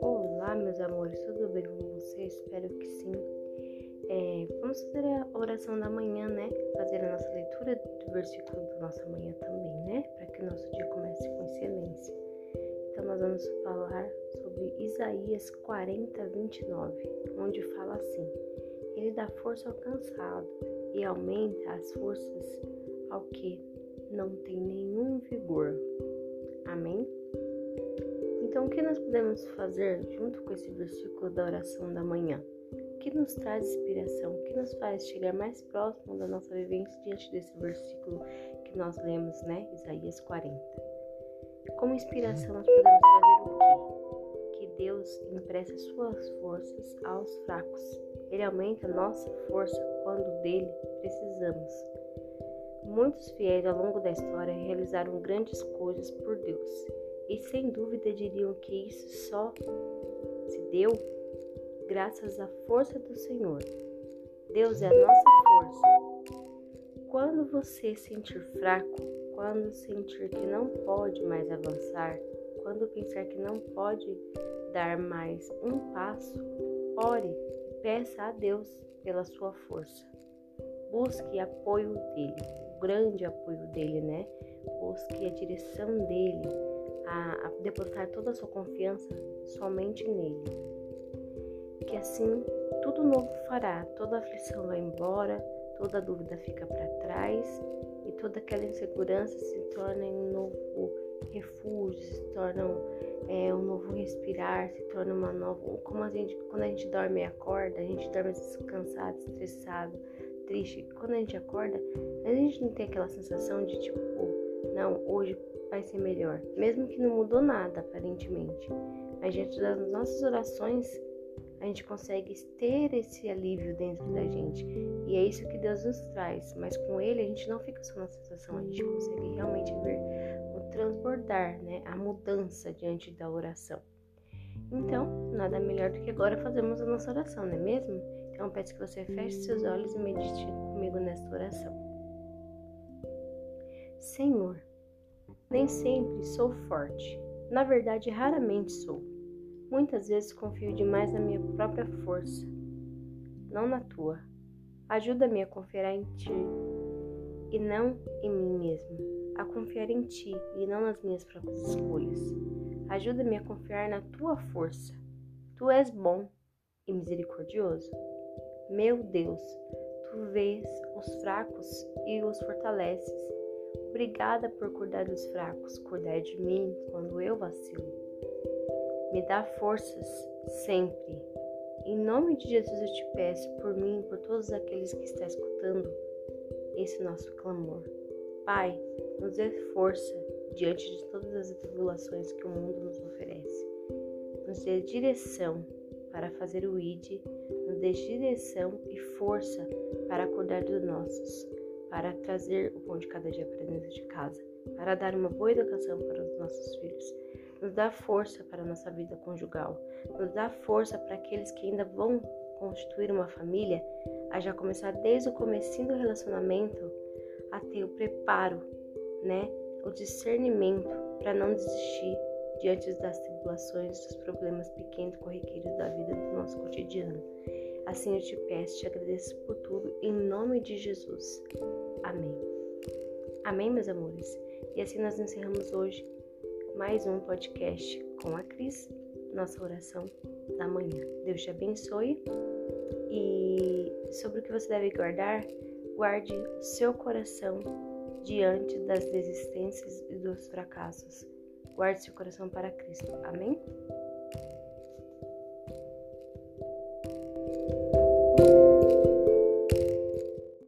Olá, meus amores, tudo bem com vocês? Espero que sim. É, vamos fazer a oração da manhã, né? Fazer a nossa leitura do versículo da nossa manhã também, né? Para que o nosso dia comece com excelência. Então, nós vamos falar sobre Isaías 40, 29, onde fala assim: Ele dá força ao cansado e aumenta as forças ao que não tem nenhum vigor. Amém? Então, o que nós podemos fazer junto com esse versículo da oração da manhã? O que nos traz inspiração? O que nos faz chegar mais próximo da nossa vivência diante desse versículo que nós lemos, né? Isaías 40. Como inspiração, nós podemos trazer o quê? Que Deus empresta suas forças aos fracos. Ele aumenta nossa força quando dele precisamos. Muitos fiéis ao longo da história realizaram grandes coisas por Deus e sem dúvida diriam que isso só se deu graças à força do Senhor. Deus é a nossa força. Quando você sentir fraco, quando sentir que não pode mais avançar, quando pensar que não pode dar mais um passo, ore e peça a Deus pela sua força. Busque apoio dele, o grande apoio dele, né? Busque a direção dele, a, a depositar toda a sua confiança somente nele. Que assim tudo novo fará, toda aflição vai embora, toda dúvida fica para trás e toda aquela insegurança se torna um novo refúgio, se torna é, um novo respirar, se torna uma nova. Como a gente, quando a gente dorme e acorda, a gente dorme cansado, estressado, triste. Quando a gente acorda, a gente não tem aquela sensação de tipo, não, hoje vai ser melhor, mesmo que não mudou nada aparentemente. A gente das nossas orações a gente consegue ter esse alívio dentro da gente. E é isso que Deus nos traz. Mas com Ele a gente não fica só na sensação, a gente consegue realmente ver o transbordar, né? A mudança diante da oração. Então, nada melhor do que agora fazermos a nossa oração, não é mesmo? Então, peço que você feche seus olhos e medite comigo nesta oração. Senhor, nem sempre sou forte. Na verdade, raramente sou. Muitas vezes confio demais na minha própria força, não na tua. Ajuda-me a confiar em ti e não em mim mesmo, a confiar em ti e não nas minhas próprias escolhas. Ajuda-me a confiar na tua força. Tu és bom e misericordioso. Meu Deus, tu vês os fracos e os fortaleces. Obrigada por cuidar dos fracos, cuidar de mim quando eu vacilo. Me dá forças sempre. Em nome de Jesus eu te peço por mim por todos aqueles que estão escutando esse nosso clamor. Pai, nos dê força diante de todas as tribulações que o mundo nos oferece. Nos dê direção para fazer o ID, dê direção e força para cuidar dos nossos, para trazer o pão de cada dia para dentro de casa, para dar uma boa educação para os nossos filhos nos dá força para a nossa vida conjugal, nos dá força para aqueles que ainda vão constituir uma família, a já começar desde o começo do relacionamento a ter o preparo, né, o discernimento para não desistir diante das tribulações, dos problemas pequenos corriqueiros da vida do nosso cotidiano. Assim eu te peço, te agradeço por tudo, em nome de Jesus. Amém. Amém, meus amores. E assim nós encerramos hoje mais um podcast com a Cris, nossa oração da manhã. Deus te abençoe e sobre o que você deve guardar, guarde seu coração diante das desistências e dos fracassos. Guarde seu coração para Cristo. Amém?